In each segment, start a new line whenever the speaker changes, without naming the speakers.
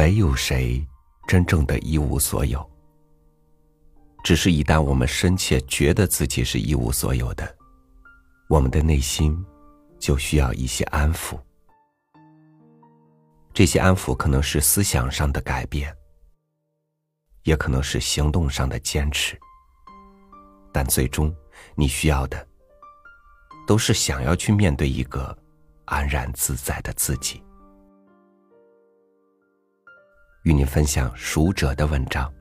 没有谁真正的一无所有。只是一旦我们深切觉得自己是一无所有的，我们的内心就需要一些安抚。这些安抚可能是思想上的改变，也可能是行动上的坚持。但最终，你需要的都是想要去面对一个安然自在的自己。与您分享熟者的文章。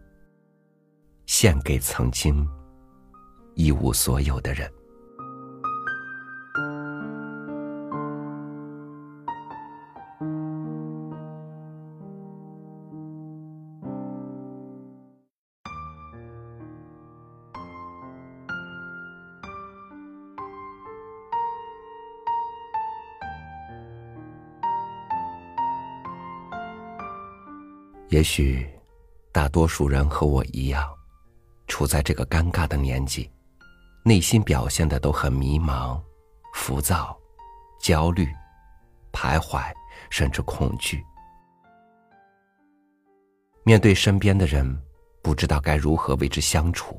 献给曾经一无所有的人。也许，大多数人和我一样。处在这个尴尬的年纪，内心表现的都很迷茫、浮躁、焦虑、徘徊，甚至恐惧。面对身边的人，不知道该如何为之相处；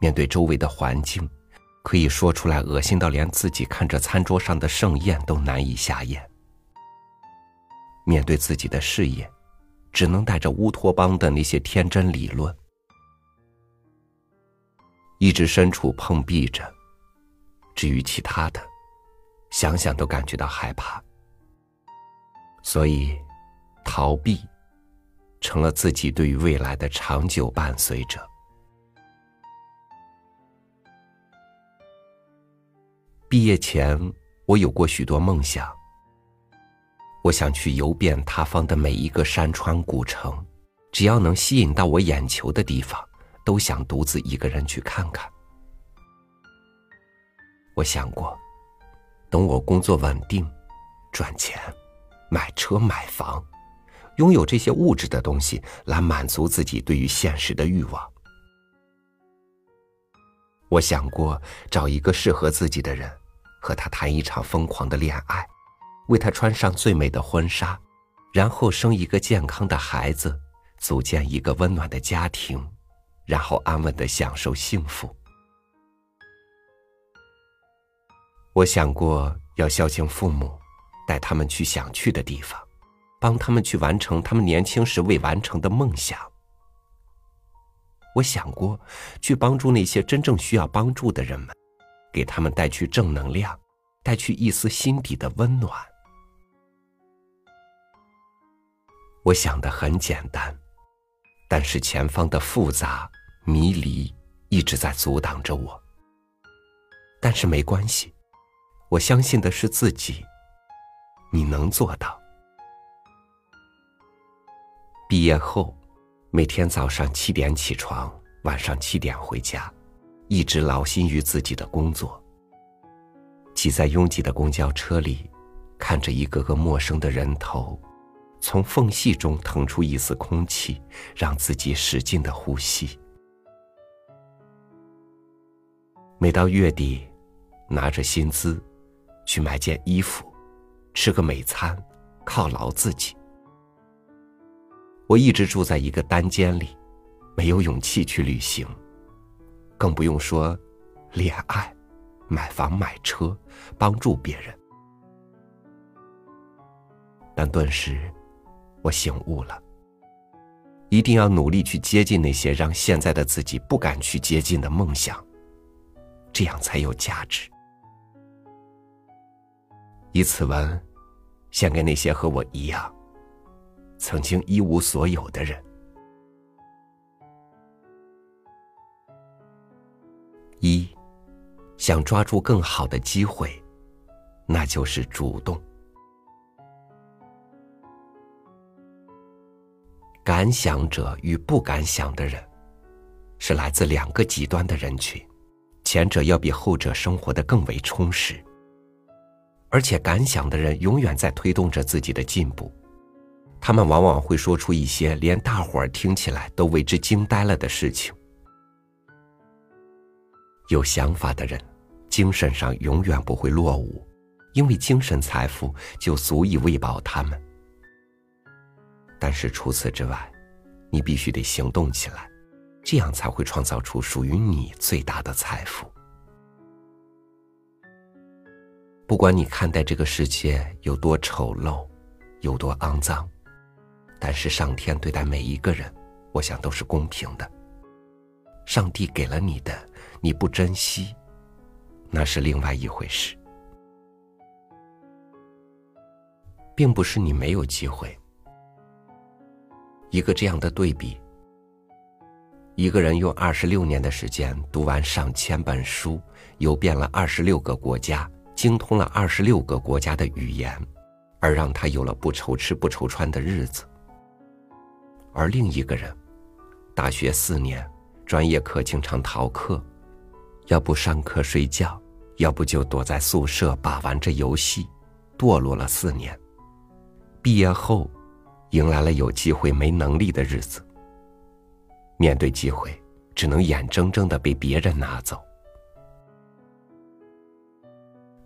面对周围的环境，可以说出来恶心到连自己看着餐桌上的盛宴都难以下咽；面对自己的事业，只能带着乌托邦的那些天真理论。一直身处碰壁着，至于其他的，想想都感觉到害怕。所以，逃避成了自己对于未来的长久伴随者。毕业前，我有过许多梦想。我想去游遍他方的每一个山川古城，只要能吸引到我眼球的地方。都想独自一个人去看看。我想过，等我工作稳定、赚钱、买车买房，拥有这些物质的东西来满足自己对于现实的欲望。我想过找一个适合自己的人，和他谈一场疯狂的恋爱，为他穿上最美的婚纱，然后生一个健康的孩子，组建一个温暖的家庭。然后安稳的享受幸福。我想过要孝敬父母，带他们去想去的地方，帮他们去完成他们年轻时未完成的梦想。我想过去帮助那些真正需要帮助的人们，给他们带去正能量，带去一丝心底的温暖。我想的很简单，但是前方的复杂。迷离一直在阻挡着我，但是没关系，我相信的是自己，你能做到。毕业后，每天早上七点起床，晚上七点回家，一直劳心于自己的工作。挤在拥挤的公交车里，看着一个个陌生的人头，从缝隙中腾出一丝空气，让自己使劲的呼吸。每到月底，拿着薪资去买件衣服，吃个美餐，犒劳自己。我一直住在一个单间里，没有勇气去旅行，更不用说恋爱、买房、买车、帮助别人。但顿时，我醒悟了，一定要努力去接近那些让现在的自己不敢去接近的梦想。这样才有价值。以此文，献给那些和我一样，曾经一无所有的人。一，想抓住更好的机会，那就是主动。敢想者与不敢想的人，是来自两个极端的人群。前者要比后者生活的更为充实，而且敢想的人永远在推动着自己的进步，他们往往会说出一些连大伙儿听起来都为之惊呆了的事情。有想法的人，精神上永远不会落伍，因为精神财富就足以喂饱他们。但是除此之外，你必须得行动起来，这样才会创造出属于你最大的财富。不管你看待这个世界有多丑陋，有多肮脏，但是上天对待每一个人，我想都是公平的。上帝给了你的，你不珍惜，那是另外一回事，并不是你没有机会。一个这样的对比：一个人用二十六年的时间读完上千本书，游遍了二十六个国家，精通了二十六个国家的语言，而让他有了不愁吃不愁穿的日子；而另一个人，大学四年。专业课经常逃课，要不上课睡觉，要不就躲在宿舍把玩着游戏，堕落了四年。毕业后，迎来了有机会没能力的日子。面对机会，只能眼睁睁的被别人拿走。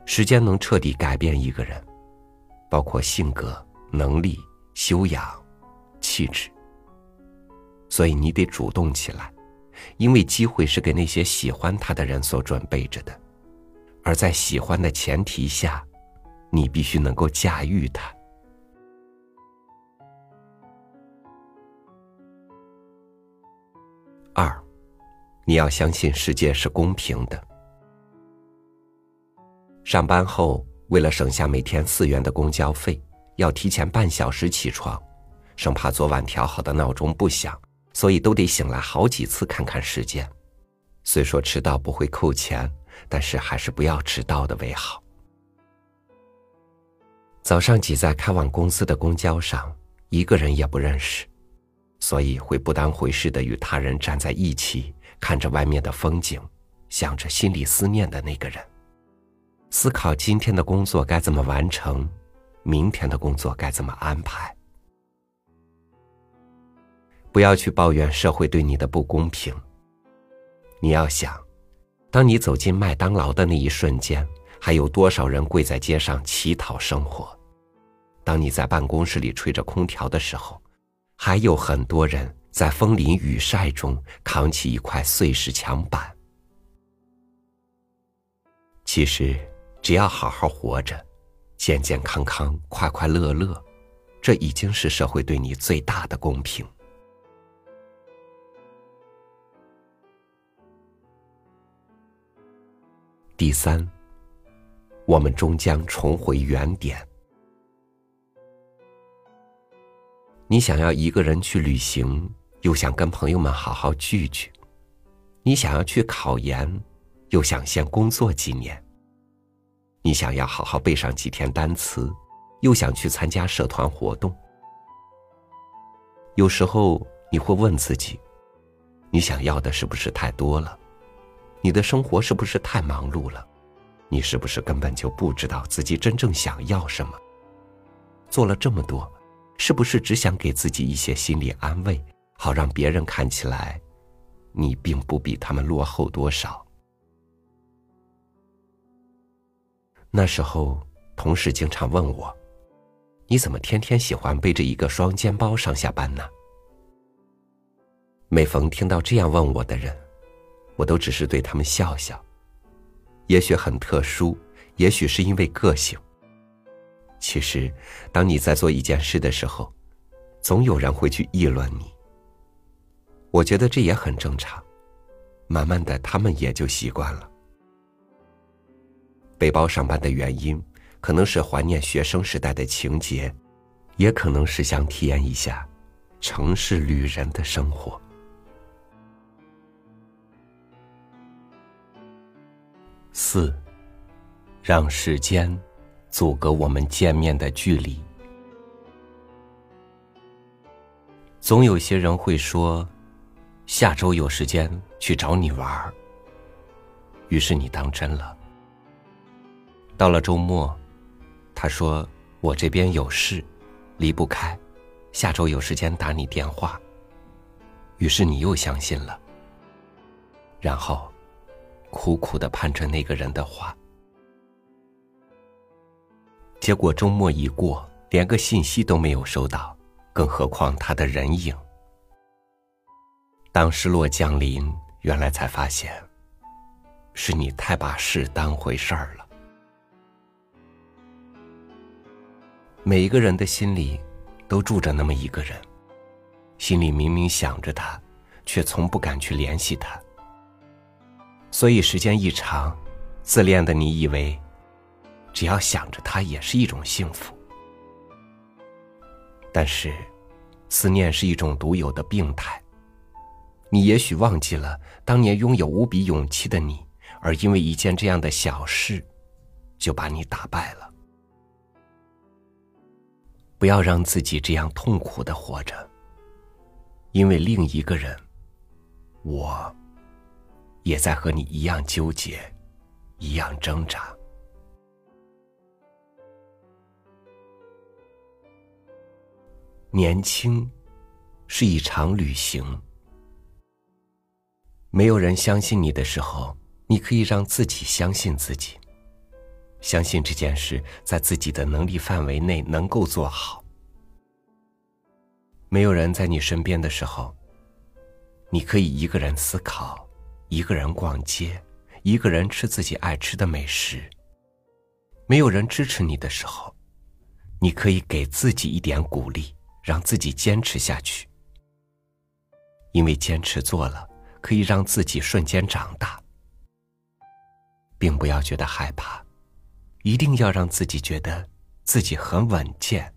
时间能彻底改变一个人，包括性格、能力、修养、气质。所以你得主动起来。因为机会是给那些喜欢他的人所准备着的，而在喜欢的前提下，你必须能够驾驭它。二，你要相信世界是公平的。上班后，为了省下每天四元的公交费，要提前半小时起床，生怕昨晚调好的闹钟不响。所以都得醒来好几次看看时间。虽说迟到不会扣钱，但是还是不要迟到的为好。早上挤在开往公司的公交上，一个人也不认识，所以会不当回事的与他人站在一起，看着外面的风景，想着心里思念的那个人，思考今天的工作该怎么完成，明天的工作该怎么安排。不要去抱怨社会对你的不公平。你要想，当你走进麦当劳的那一瞬间，还有多少人跪在街上乞讨生活？当你在办公室里吹着空调的时候，还有很多人在风淋雨晒中扛起一块碎石墙板。其实，只要好好活着，健健康康、快快乐乐，这已经是社会对你最大的公平。第三，我们终将重回原点。你想要一个人去旅行，又想跟朋友们好好聚聚；你想要去考研，又想先工作几年；你想要好好背上几天单词，又想去参加社团活动。有时候你会问自己：你想要的是不是太多了？你的生活是不是太忙碌了？你是不是根本就不知道自己真正想要什么？做了这么多，是不是只想给自己一些心理安慰，好让别人看起来你并不比他们落后多少？那时候，同事经常问我：“你怎么天天喜欢背着一个双肩包上下班呢？”每逢听到这样问我的人，我都只是对他们笑笑。也许很特殊，也许是因为个性。其实，当你在做一件事的时候，总有人会去议论你。我觉得这也很正常，慢慢的，他们也就习惯了。背包上班的原因，可能是怀念学生时代的情节，也可能是想体验一下城市旅人的生活。四，让时间阻隔我们见面的距离。总有些人会说，下周有时间去找你玩儿。于是你当真了。到了周末，他说我这边有事，离不开，下周有时间打你电话。于是你又相信了。然后。苦苦的盼着那个人的话，结果周末一过，连个信息都没有收到，更何况他的人影。当失落降临，原来才发现，是你太把事当回事儿了。每一个人的心里，都住着那么一个人，心里明明想着他，却从不敢去联系他。所以时间一长，自恋的你以为，只要想着他也是一种幸福。但是，思念是一种独有的病态。你也许忘记了当年拥有无比勇气的你，而因为一件这样的小事，就把你打败了。不要让自己这样痛苦的活着，因为另一个人，我，也在和你一样纠结，一样挣扎。年轻，是一场旅行。没有人相信你的时候，你可以让自己相信自己，相信这件事在自己的能力范围内能够做好。没有人在你身边的时候，你可以一个人思考，一个人逛街，一个人吃自己爱吃的美食。没有人支持你的时候，你可以给自己一点鼓励。让自己坚持下去，因为坚持做了，可以让自己瞬间长大，并不要觉得害怕，一定要让自己觉得自己很稳健、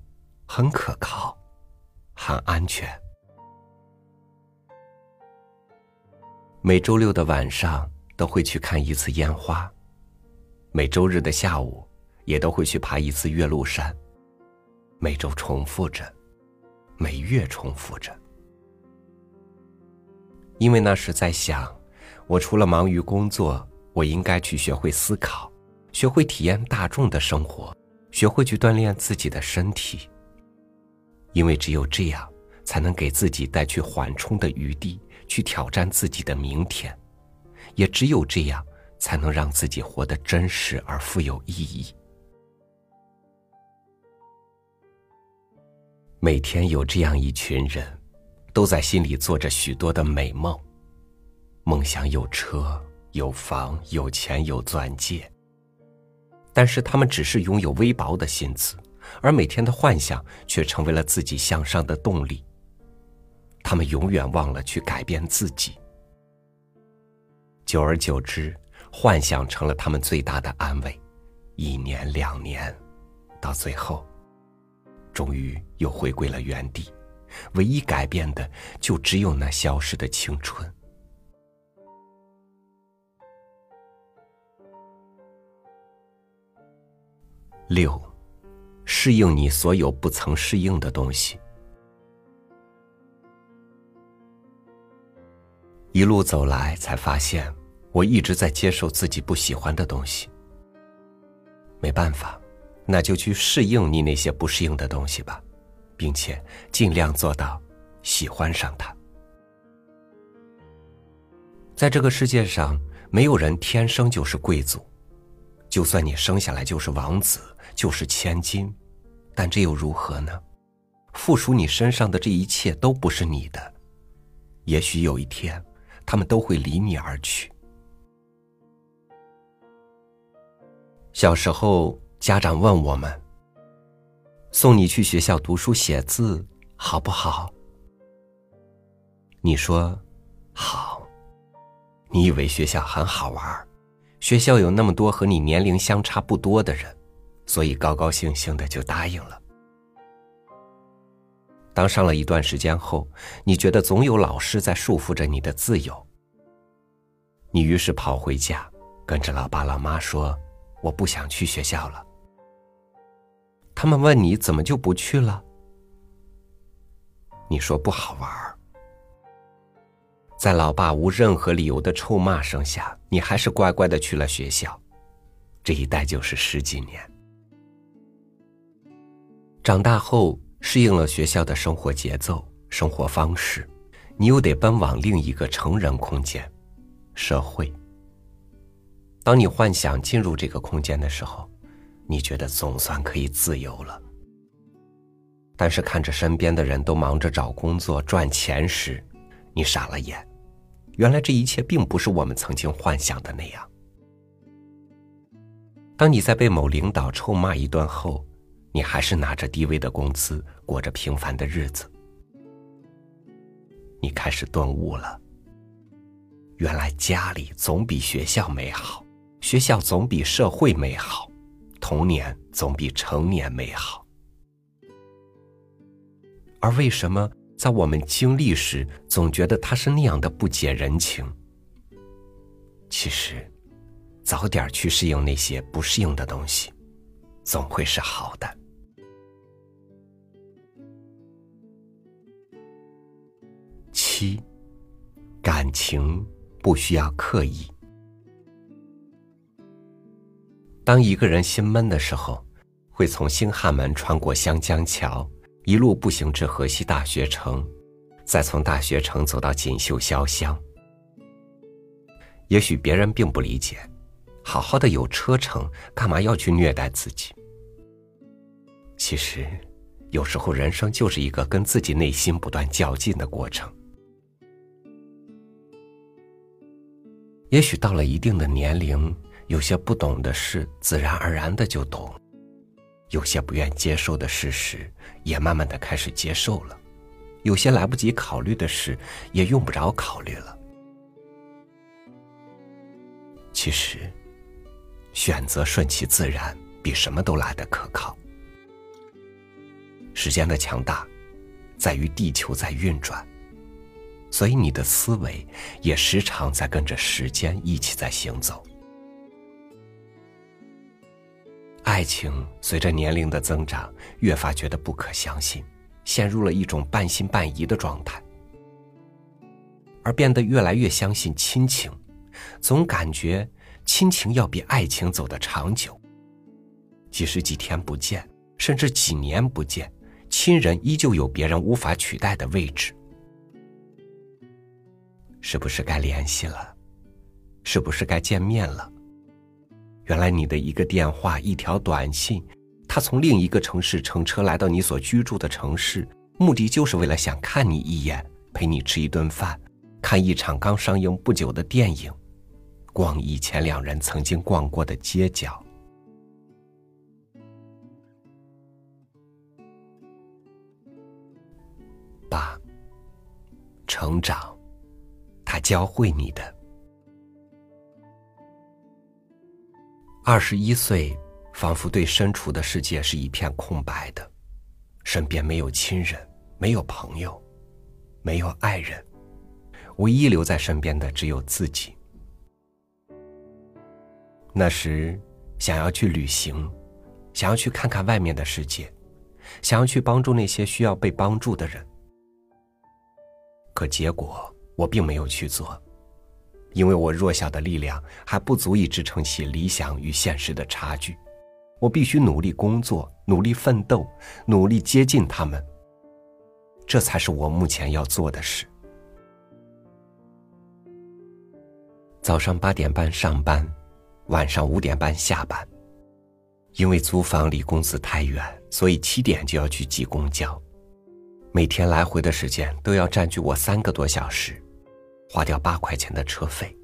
很可靠、很安全。每周六的晚上都会去看一次烟花，每周日的下午也都会去爬一次岳麓山，每周重复着。每月重复着，因为那时在想，我除了忙于工作，我应该去学会思考，学会体验大众的生活，学会去锻炼自己的身体。因为只有这样，才能给自己带去缓冲的余地，去挑战自己的明天。也只有这样，才能让自己活得真实而富有意义。每天有这样一群人，都在心里做着许多的美梦，梦想有车有房有钱有钻戒。但是他们只是拥有微薄的薪资，而每天的幻想却成为了自己向上的动力。他们永远忘了去改变自己，久而久之，幻想成了他们最大的安慰。一年两年，到最后。终于又回归了原地，唯一改变的就只有那消失的青春。六，适应你所有不曾适应的东西。一路走来，才发现我一直在接受自己不喜欢的东西。没办法。那就去适应你那些不适应的东西吧，并且尽量做到喜欢上它。在这个世界上，没有人天生就是贵族，就算你生下来就是王子，就是千金，但这又如何呢？附属你身上的这一切都不是你的，也许有一天，他们都会离你而去。小时候。家长问我们：“送你去学校读书写字好不好？”你说：“好。”你以为学校很好玩，学校有那么多和你年龄相差不多的人，所以高高兴兴的就答应了。当上了一段时间后，你觉得总有老师在束缚着你的自由，你于是跑回家，跟着老爸老妈说：“我不想去学校了。”他们问你怎么就不去了？你说不好玩儿在老爸无任何理由的臭骂声下，你还是乖乖的去了学校。这一待就是十几年。长大后适应了学校的生活节奏、生活方式，你又得奔往另一个成人空间——社会。当你幻想进入这个空间的时候，你觉得总算可以自由了，但是看着身边的人都忙着找工作赚钱时，你傻了眼。原来这一切并不是我们曾经幻想的那样。当你在被某领导臭骂一顿后，你还是拿着低微的工资过着平凡的日子。你开始顿悟了。原来家里总比学校美好，学校总比社会美好，童年总比成年美好。而为什么在我们经历时，总觉得他是那样的不解人情？其实，早点去适应那些不适应的东西，总会是好的。七，感情。不需要刻意。当一个人心闷的时候，会从兴汉门穿过湘江桥，一路步行至河西大学城，再从大学城走到锦绣潇湘。也许别人并不理解，好好的有车程，干嘛要去虐待自己？其实，有时候人生就是一个跟自己内心不断较劲的过程。也许到了一定的年龄，有些不懂的事，自然而然的就懂；有些不愿接受的事实，也慢慢的开始接受了；有些来不及考虑的事，也用不着考虑了。其实，选择顺其自然，比什么都来的可靠。时间的强大，在于地球在运转。所以你的思维也时常在跟着时间一起在行走。爱情随着年龄的增长，越发觉得不可相信，陷入了一种半信半疑的状态，而变得越来越相信亲情，总感觉亲情要比爱情走得长久。即使几天不见，甚至几年不见，亲人依旧有别人无法取代的位置。是不是该联系了？是不是该见面了？原来你的一个电话、一条短信，他从另一个城市乘车来到你所居住的城市，目的就是为了想看你一眼，陪你吃一顿饭，看一场刚上映不久的电影，逛以前两人曾经逛过的街角。八，成长。他教会你的。二十一岁，仿佛对身处的世界是一片空白的，身边没有亲人，没有朋友，没有爱人，唯一留在身边的只有自己。那时，想要去旅行，想要去看看外面的世界，想要去帮助那些需要被帮助的人，可结果。我并没有去做，因为我弱小的力量还不足以支撑起理想与现实的差距。我必须努力工作，努力奋斗，努力接近他们。这才是我目前要做的事。早上八点半上班，晚上五点半下班。因为租房离公司太远，所以七点就要去挤公交，每天来回的时间都要占据我三个多小时。花掉八块钱的车费，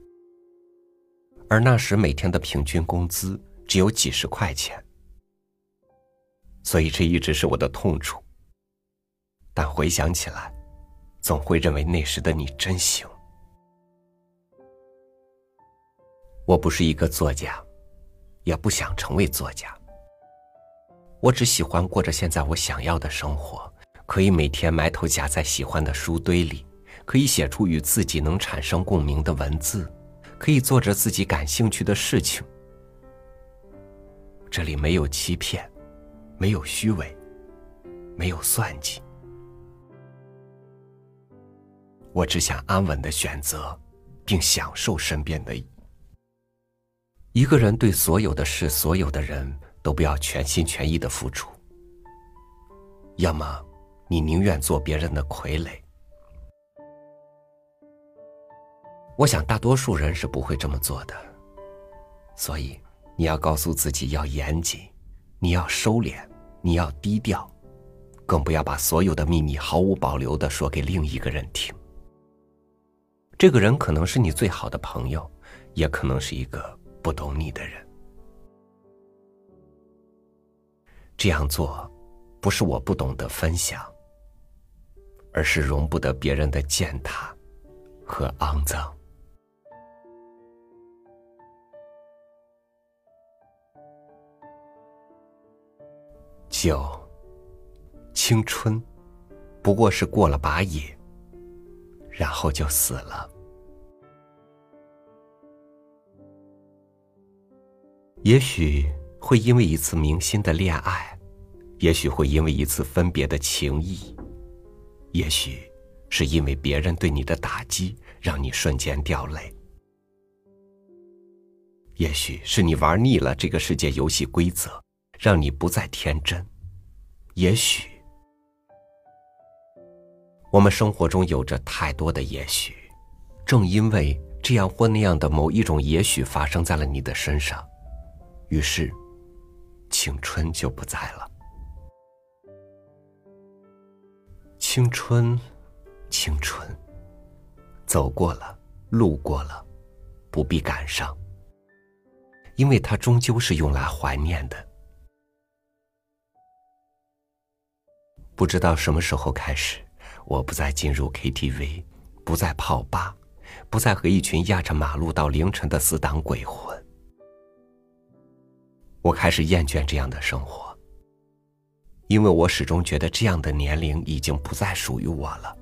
而那时每天的平均工资只有几十块钱，所以这一直是我的痛处。但回想起来，总会认为那时的你真行。我不是一个作家，也不想成为作家。我只喜欢过着现在我想要的生活，可以每天埋头夹在喜欢的书堆里。可以写出与自己能产生共鸣的文字，可以做着自己感兴趣的事情。这里没有欺骗，没有虚伪，没有算计。我只想安稳的选择，并享受身边的。一个人对所有的事、所有的人都不要全心全意的付出，要么你宁愿做别人的傀儡。我想，大多数人是不会这么做的，所以你要告诉自己要严谨，你要收敛，你要低调，更不要把所有的秘密毫无保留的说给另一个人听。这个人可能是你最好的朋友，也可能是一个不懂你的人。这样做，不是我不懂得分享，而是容不得别人的践踏和肮脏。九，青春，不过是过了把瘾，然后就死了。也许会因为一次明心的恋爱，也许会因为一次分别的情谊，也许是因为别人对你的打击让你瞬间掉泪，也许是你玩腻了这个世界游戏规则。让你不再天真。也许，我们生活中有着太多的也许，正因为这样或那样的某一种也许发生在了你的身上，于是，青春就不在了。青春，青春，走过了，路过了，不必感伤，因为它终究是用来怀念的。不知道什么时候开始，我不再进入 KTV，不再泡吧，不再和一群压着马路到凌晨的死党鬼混。我开始厌倦这样的生活，因为我始终觉得这样的年龄已经不再属于我了。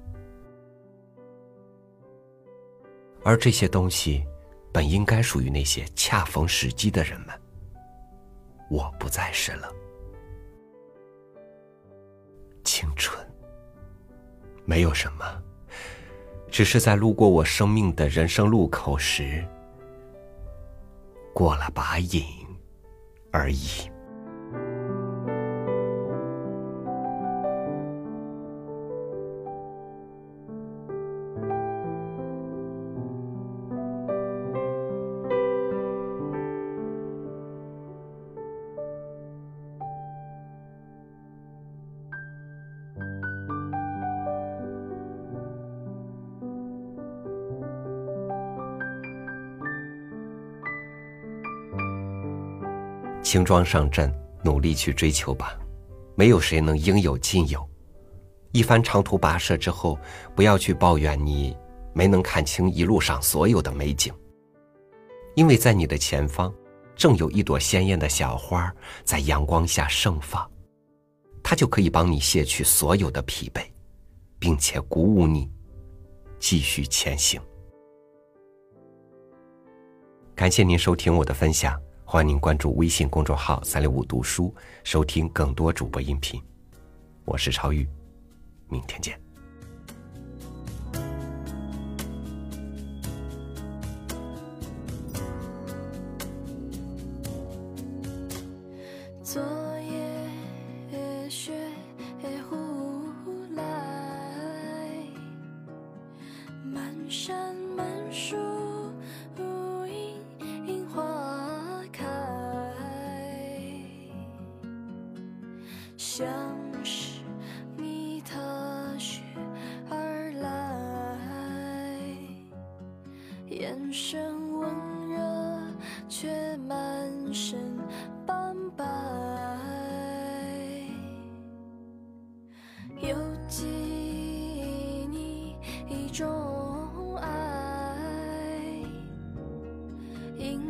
而这些东西，本应该属于那些恰逢时机的人们。我不再是了。青春，没有什么，只是在路过我生命的人生路口时，过了把瘾而已。轻装上阵，努力去追求吧。没有谁能应有尽有。一番长途跋涉之后，不要去抱怨你没能看清一路上所有的美景，因为在你的前方，正有一朵鲜艳的小花在阳光下盛放，它就可以帮你卸去所有的疲惫，并且鼓舞你继续前行。感谢您收听我的分享。欢迎您关注微信公众号“三六五读书”，收听更多主播音频。我是超宇，明天见。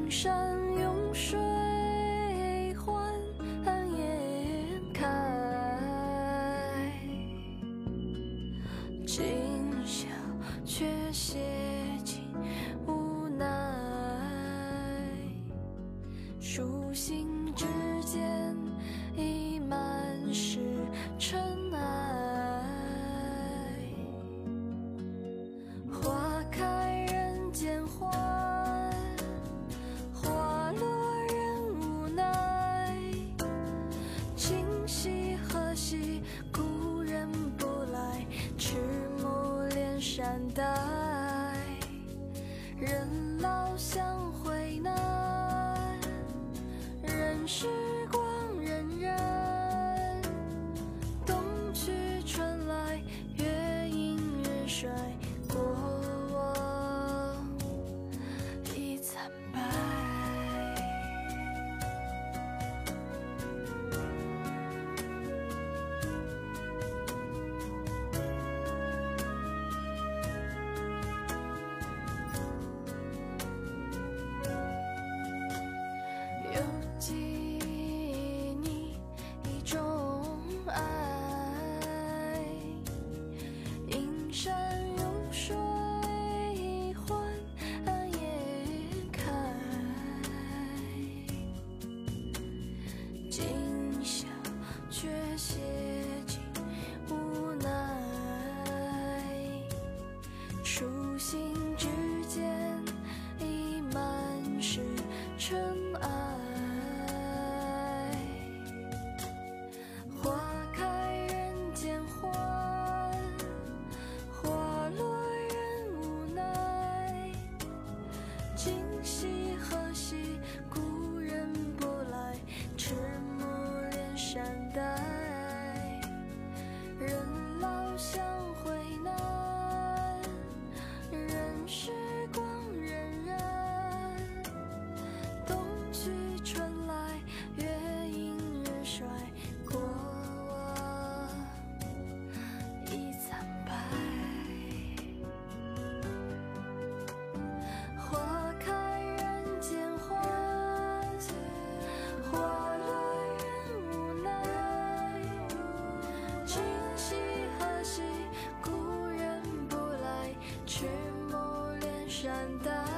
山涌水。难待。人心难道